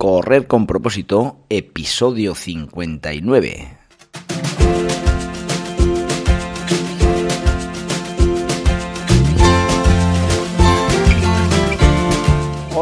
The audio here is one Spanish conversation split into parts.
Correr con propósito, episodio 59.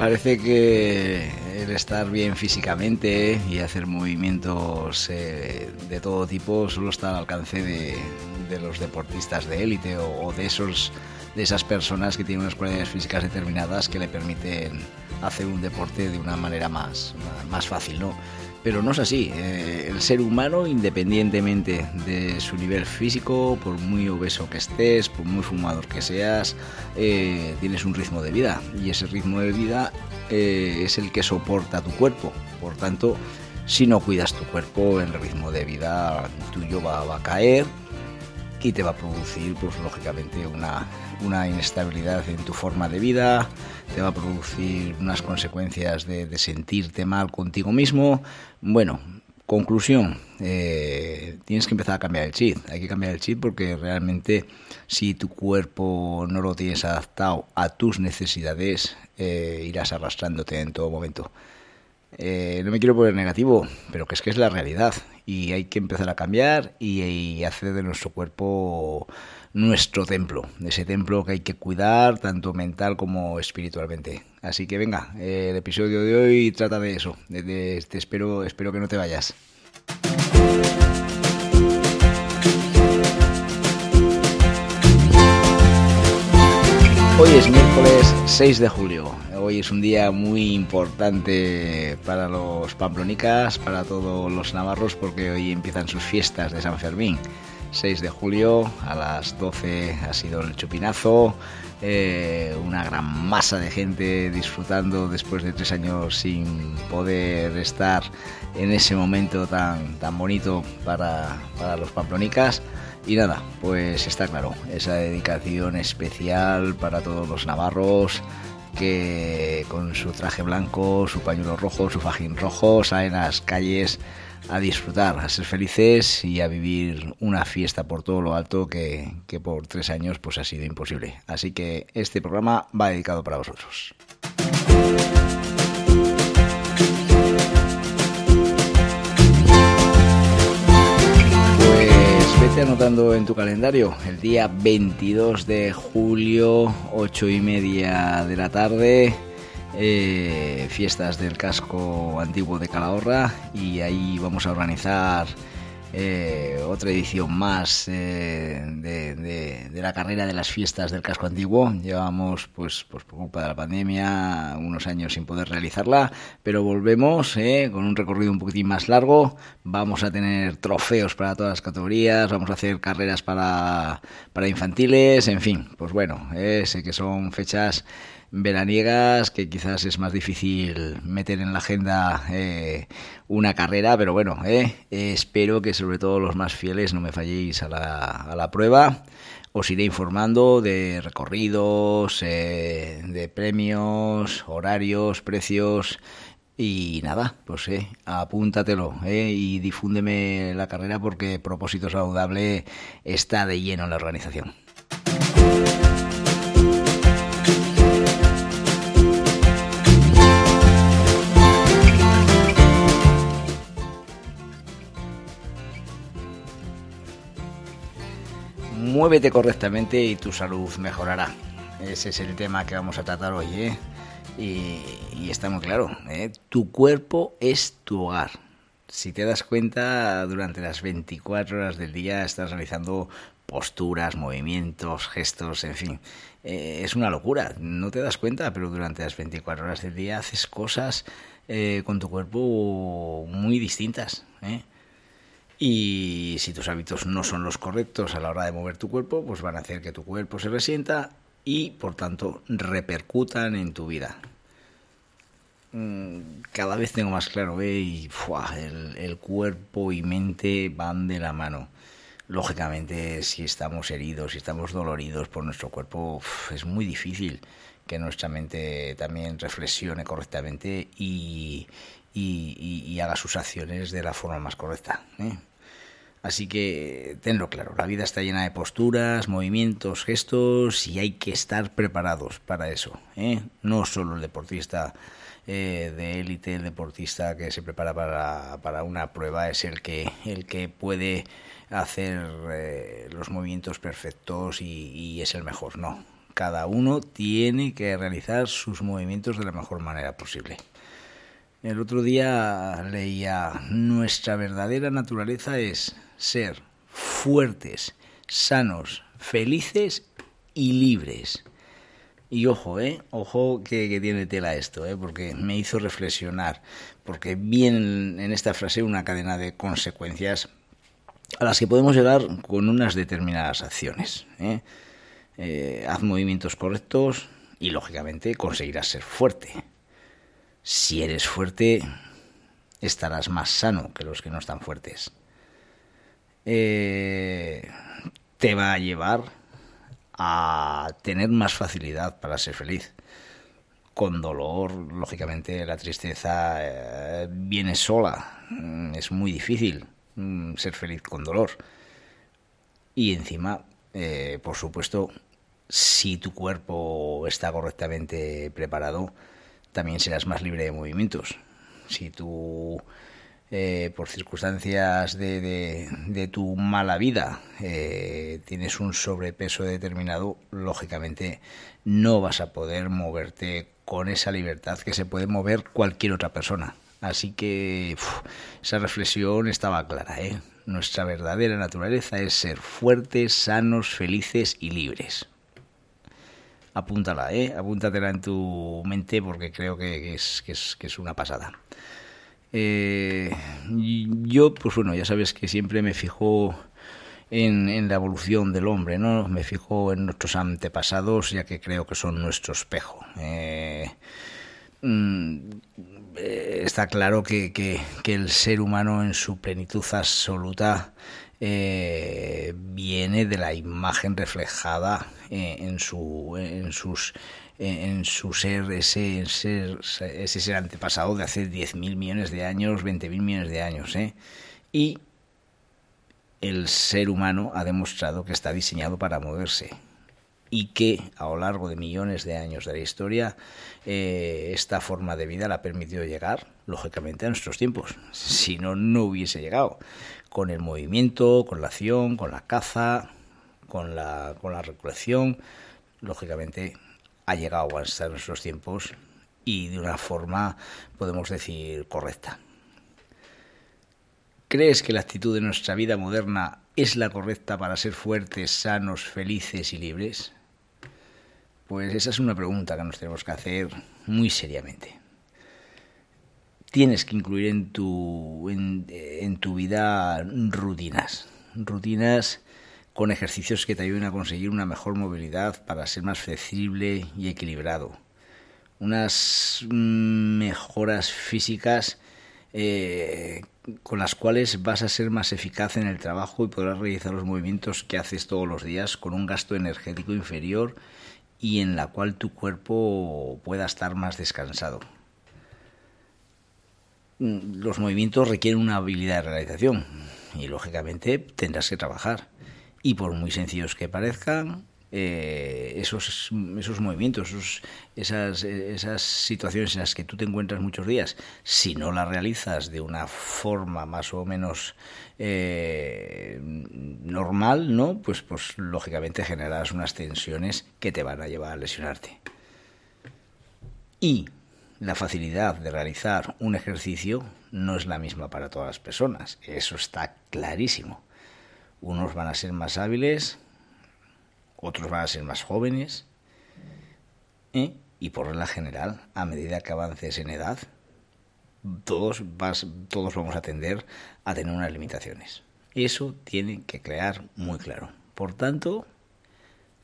Parece que el estar bien físicamente y hacer movimientos eh, de todo tipo solo está al alcance de, los deportistas de élite o, de esos de esas personas que tienen unas cualidades físicas determinadas que le permiten hacer un deporte de una manera más, más fácil, ¿no? Pero no es así. Eh, el ser humano, independientemente de su nivel físico, por muy obeso que estés, por muy fumador que seas, eh, tienes un ritmo de vida. Y ese ritmo de vida eh, es el que soporta tu cuerpo. Por tanto, si no cuidas tu cuerpo, el ritmo de vida tuyo va, va a caer y te va a producir, pues lógicamente, una, una inestabilidad en tu forma de vida, te va a producir unas consecuencias de, sentirte mal contigo mismo. Bueno, conclusión, eh, tienes que empezar a cambiar el chip. Hay que cambiar el chip porque realmente si tu cuerpo no lo tienes adaptado a tus necesidades, eh, irás arrastrándote en todo momento. Eh, no me quiero poner negativo, pero que es que es la realidad y hay que empezar a cambiar y hacer de nuestro cuerpo nuestro templo, ese templo que hay que cuidar tanto mental como espiritualmente. Así que venga, el episodio de hoy trata de eso. Te espero, espero que no te vayas. Hoy es miércoles 6 de julio. Hoy es un día muy importante para los pamplonicas, para todos los navarros, porque hoy empiezan sus fiestas de San Fermín. 6 de julio a las 12 ha sido el chupinazo, eh, una gran masa de gente disfrutando después de tres años sin poder estar en ese momento tan, tan bonito para, para los pamplonicas. Y nada, pues está claro, esa dedicación especial para todos los navarros que con su traje blanco, su pañuelo rojo, su fajín rojo, salen a las calles a disfrutar, a ser felices y a vivir una fiesta por todo lo alto que, que por tres años pues ha sido imposible. Así que este programa va dedicado para vosotros. Vete anotando en tu calendario el día 22 de julio, 8 y media de la tarde eh, fiestas del casco antiguo de Calahorra y ahí vamos a organizar eh, otra edición más eh, de, la carrera de las fiestas del casco antiguo. Llevamos, pues, pues por culpa de la pandemia, unos años sin poder realizarla, pero volvemos con un recorrido un poquitín más largo. Vamos a tener trofeos para todas las categorías, vamos a hacer carreras para, para infantiles, en fin, pues bueno, sé que son fechas veraniegas que quizás es más difícil meter en la agenda eh, una carrera, pero bueno, eh, espero que sobre todo los más fieles no me falléis a la, a la prueba. Os iré informando de recorridos, eh, de premios, horarios, precios. Y nada, pues eh, apúntatelo eh, y difúndeme la carrera porque Propósito Saludable está de lleno en la organización. Muévete correctamente y tu salud mejorará. Ese es el tema que vamos a tratar hoy, ¿eh? Y, está muy claro, ¿eh? tu cuerpo es tu hogar. Si te das cuenta, durante las 24 horas del día estás realizando posturas, movimientos, gestos, en fin. Eh, es una locura, no te das cuenta, pero durante las 24 horas del día haces cosas eh, con tu cuerpo muy distintas. ¿eh? Y si tus hábitos no son los correctos a la hora de mover tu cuerpo, pues van a hacer que tu cuerpo se resienta y por tanto repercutan en tu vida. Mm, cada vez tengo más claro, ¿eh? y el, cuerpo y mente van de la mano. Lógicamente, si estamos heridos, si estamos doloridos por nuestro cuerpo, es muy difícil que nuestra mente también reflexione correctamente y, haga sus acciones de la forma más correcta. ¿eh? Así que tenlo claro, la vida está llena de posturas, movimientos, gestos y hay que estar preparados para eso. ¿eh? No solo el deportista eh, de élite, el deportista que se prepara para, una prueba es el que, el que puede hacer eh, los movimientos perfectos y es el mejor. No, cada uno tiene que realizar sus movimientos de la mejor manera posible. El otro día leía, nuestra verdadera naturaleza es ser fuertes, sanos, felices y libres. Y ojo, ¿eh? Ojo que, tiene tela esto, ¿eh? Porque me hizo reflexionar, porque viene en esta frase una cadena de consecuencias a las que podemos llegar con unas determinadas acciones. ¿eh? Eh, haz movimientos correctos y, lógicamente, conseguirás ser fuerte. Si eres fuerte, estarás más sano que los que no están fuertes. Eh, te va a llevar a tener más facilidad para ser feliz. Con dolor, lógicamente, la tristeza eh, viene sola. Mm, es muy difícil mm, ser feliz con dolor. Y encima, eh, por supuesto, si tu cuerpo está correctamente preparado, también serás más libre de movimientos. Si tú, eh, por circunstancias de, tu mala vida, eh, tienes un sobrepeso determinado, lógicamente no vas a poder moverte con esa libertad que se puede mover cualquier otra persona. Así que esa reflexión estaba clara. ¿eh? Nuestra verdadera naturaleza es ser fuertes, sanos, felices y libres apúntala, ¿eh? apúntatela en tu mente porque creo que es una pasada. Eh, yo, pues bueno, ya sabes que siempre me fijo en, en, la evolución del hombre, ¿no? Me fijo en nuestros antepasados, ya que creo que son nuestro espejo. Eh, mm, eh, está claro que, que, el ser humano en su plenitud absoluta eh, viene de la imagen reflejada eh, en, su, en, sus, en su ser ese, ser, ese ser antepasado de hace 10.000 millones de años, 20.000 millones de años. ¿eh? Y el ser humano ha demostrado que está diseñado para moverse y que a lo largo de millones de años de la historia esta forma de vida la ha permitido llegar, lógicamente, a nuestros tiempos. Si no, no hubiese llegado con el movimiento, con la acción, con la caza, con la, con la recolección. Lógicamente ha llegado a estar en nuestros tiempos y de una forma, podemos decir, correcta. ¿Crees que la actitud de nuestra vida moderna es la correcta para ser fuertes, sanos, felices y libres? Pues esa es una pregunta que nos tenemos que hacer muy seriamente tienes que incluir en tu, en, tu vida rutinas, rutinas con ejercicios que te ayuden a conseguir una mejor movilidad para ser más flexible y equilibrado. Unas mejoras físicas eh, con las cuales vas a ser más eficaz en el trabajo y podrás realizar los movimientos que haces todos los días con un gasto energético inferior y en la cual tu cuerpo pueda estar más descansado. Mm, los movimientos requieren una habilidad de realización y lógicamente tendrás que trabajar. Y por muy sencillos que parezcan, eh, esos, esos movimientos, esas, esas situaciones en las que tú te encuentras muchos días, si no las realizas de una forma más o menos eh, normal, ¿no? Pues, pues lógicamente generarás unas tensiones que te van a llevar a lesionarte. Y la facilidad de realizar un ejercicio no es la misma para todas las personas. Eso está clarísimo. Unos van a ser más hábiles, otros van a ser más jóvenes. ¿eh? Y por regla general, a medida que avances en edad, todos, vas, todos vamos a tender a tener unas limitaciones. Eso tiene que quedar muy claro. Por tanto,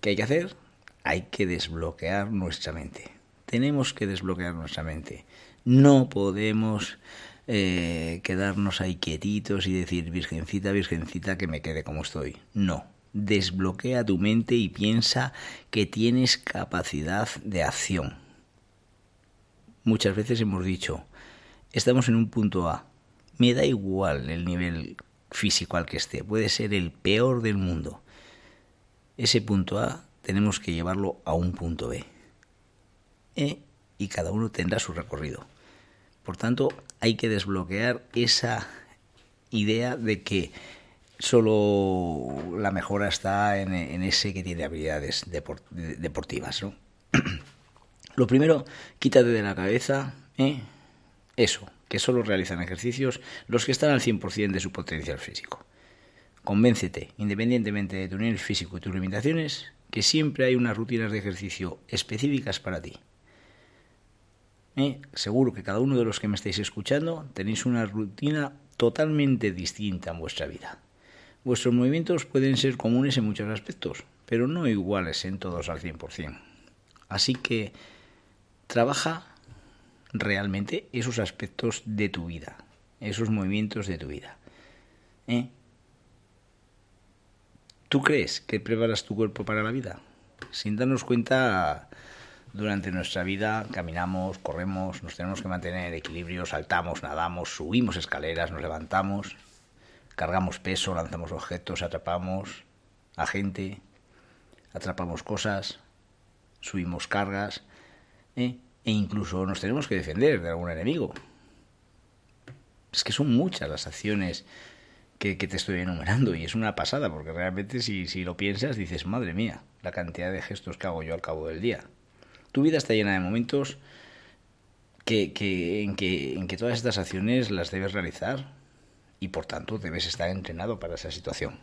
¿qué hay que hacer? Hay que desbloquear nuestra mente tenemos que desbloquear nuestra mente. No podemos eh, quedarnos ahí quietitos y decir, Virgencita, Virgencita, que me quede como estoy. No. Desbloquea tu mente y piensa que tienes capacidad de acción. Muchas veces hemos dicho, estamos en un punto A. Me da igual el nivel físico al que esté, puede ser el peor del mundo. Ese punto A tenemos que llevarlo a un punto B. E, y cada uno tendrá su recorrido. Por tanto, hay que desbloquear esa idea de que solo la mejora está en, ese que tiene habilidades deportivas. Lo primero, quítate de la cabeza ¿eh? eso, que solo realizan ejercicios los que están al 100% de su potencial físico. Convéncete, independientemente de tu nivel físico y tus limitaciones, que siempre hay unas rutinas de ejercicio específicas para ti. Seguro que cada uno de los que me estáis escuchando tenéis una rutina totalmente distinta en vuestra vida. Vuestros movimientos pueden ser comunes en muchos aspectos, pero no iguales en todos al 100%. Así que trabaja realmente esos aspectos de tu vida, esos movimientos de tu vida. ¿Eh? ¿Tú crees que preparas tu cuerpo para la vida? Sin darnos cuenta, durante nuestra vida caminamos, corremos, nos tenemos que mantener en equilibrio, saltamos, nadamos, subimos escaleras, nos levantamos, cargamos peso, lanzamos objetos, atrapamos a gente, atrapamos cosas, subimos cargas. ¿eh? e incluso nos tenemos que defender de algún enemigo. Es que son muchas las acciones que, te estoy enumerando y es una pasada, porque realmente si, si lo piensas dices, madre mía, la cantidad de gestos que hago yo al cabo del día. Tu vida está llena de momentos que, que, en, que, en que todas estas acciones las debes realizar y por tanto debes estar entrenado para esa situación.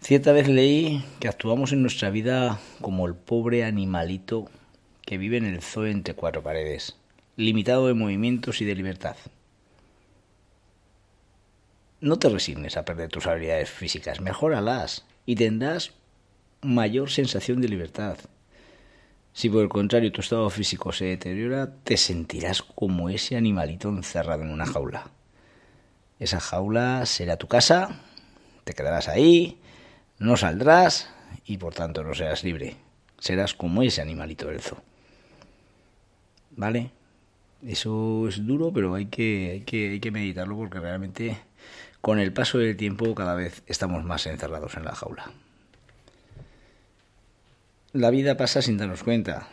Cierta vez leí que actuamos en nuestra vida como el pobre animalito que vive en el zoo entre cuatro paredes, limitado de movimientos y de libertad. No te resignes a perder tus habilidades físicas, mejóralas y tendrás mayor sensación de libertad. Si por el contrario tu estado físico se deteriora, te sentirás como ese animalito encerrado en una jaula. Esa jaula será tu casa, te quedarás ahí, no saldrás y por tanto no serás libre. Serás como ese animalito del zoo. ¿Vale? Eso es duro, pero hay que, hay que, hay que meditarlo porque realmente con el paso del tiempo cada vez estamos más encerrados en la jaula. La vida pasa sin darnos cuenta.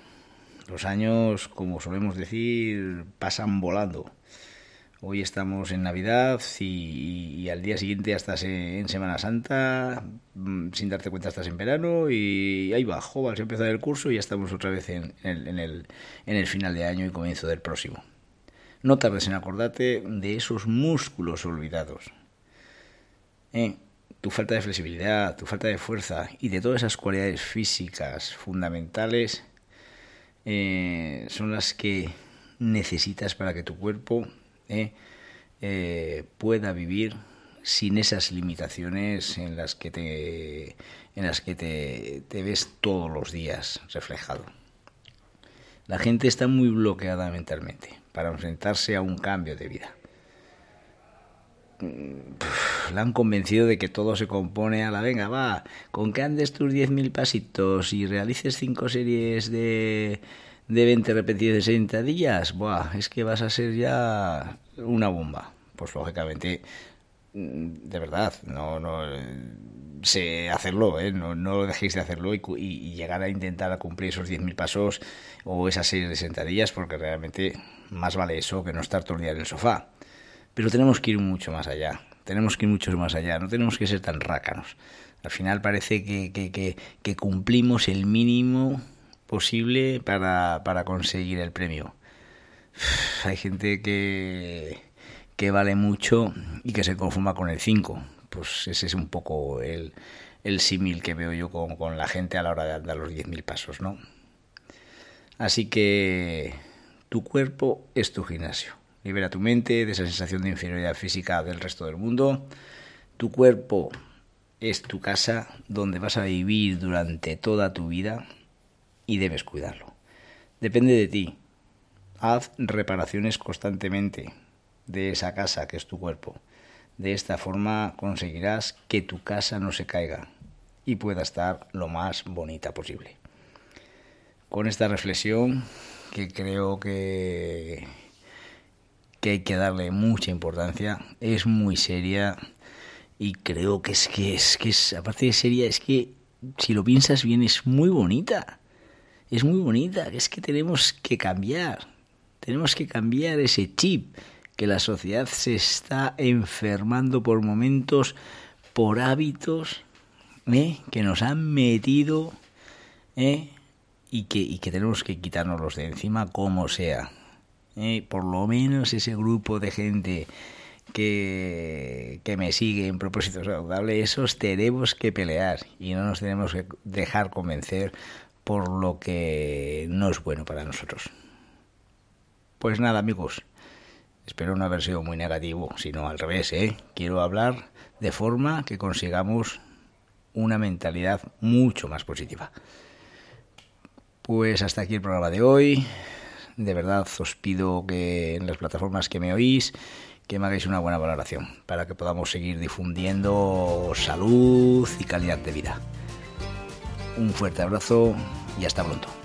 Los años, como solemos decir, pasan volando. Hoy estamos en Navidad y, al día siguiente estás en, Semana Santa, mm, sin darte cuenta estás en verano y ahí va, vas a empezar el curso y ya estamos otra vez en el final de año y comienzo del próximo. No tardes en acordarte de esos músculos olvidados. Eh, tu falta de flexibilidad, tu falta de fuerza y de todas esas cualidades físicas fundamentales eh, son las que necesitas para que tu cuerpo ¿eh? Eh, pueda vivir sin esas limitaciones en las que te en las que te, te, ves todos los días reflejado. La gente está muy bloqueada mentalmente para enfrentarse a un cambio de vida. La han convencido de que todo se compone a la venga, va, con que andes tus 10.000 pasitos y realices cinco series de de 20 repetidas de 60 días, Buah, es que vas a ser ya una bomba. Pues lógicamente, mm, de verdad, no, no sé hacerlo, ¿eh? no, no dejéis de hacerlo y, llegar a intentar a cumplir esos 10.000 pasos o esas series de 60 días, porque realmente más vale eso que no estar todo en el sofá. Pero tenemos que ir mucho más allá, tenemos que ir mucho más allá, no tenemos que ser tan rácanos. Al final parece que, cumplimos el mínimo posible para, conseguir el premio. Hay gente que, vale mucho y que se conforma con el 5. Pues ese es un poco el, el símil que veo yo con, con, la gente a la hora de andar los 10.000 pasos, ¿no? Así que tu cuerpo es tu gimnasio. Libera tu mente de esa sensación de inferioridad física del resto del mundo. Tu cuerpo es tu casa donde vas a vivir durante toda tu vida y debes cuidarlo. Depende de ti. haz reparaciones constantemente de esa casa que es tu cuerpo. De esta forma conseguirás que tu casa no se caiga y pueda estar lo más bonita posible. Con esta reflexión que creo que, que hay que darle mucha importancia, es muy seria y creo que es que es que es aparte de seria es que si lo piensas bien es muy bonita. Es muy bonita, es que tenemos que cambiar. Tenemos que cambiar ese chip que la sociedad se está enfermando por momentos, por hábitos ¿eh? que nos han metido ¿eh? y, que, y que tenemos que quitárnoslos de encima como sea. ¿Eh? Por lo menos ese grupo de gente que, que me sigue en propósito saludable, esos tenemos que pelear y no nos tenemos que dejar convencer por lo que no es bueno para nosotros. Pues nada, amigos. Espero no haber sido muy negativo, sino al revés, ¿eh? Quiero hablar de forma que consigamos una mentalidad mucho más positiva. Pues hasta aquí el programa de hoy. De verdad os pido que en las plataformas que me oís, que me hagáis una buena valoración para que podamos seguir difundiendo salud y calidad de vida. Un fuerte abrazo y hasta pronto.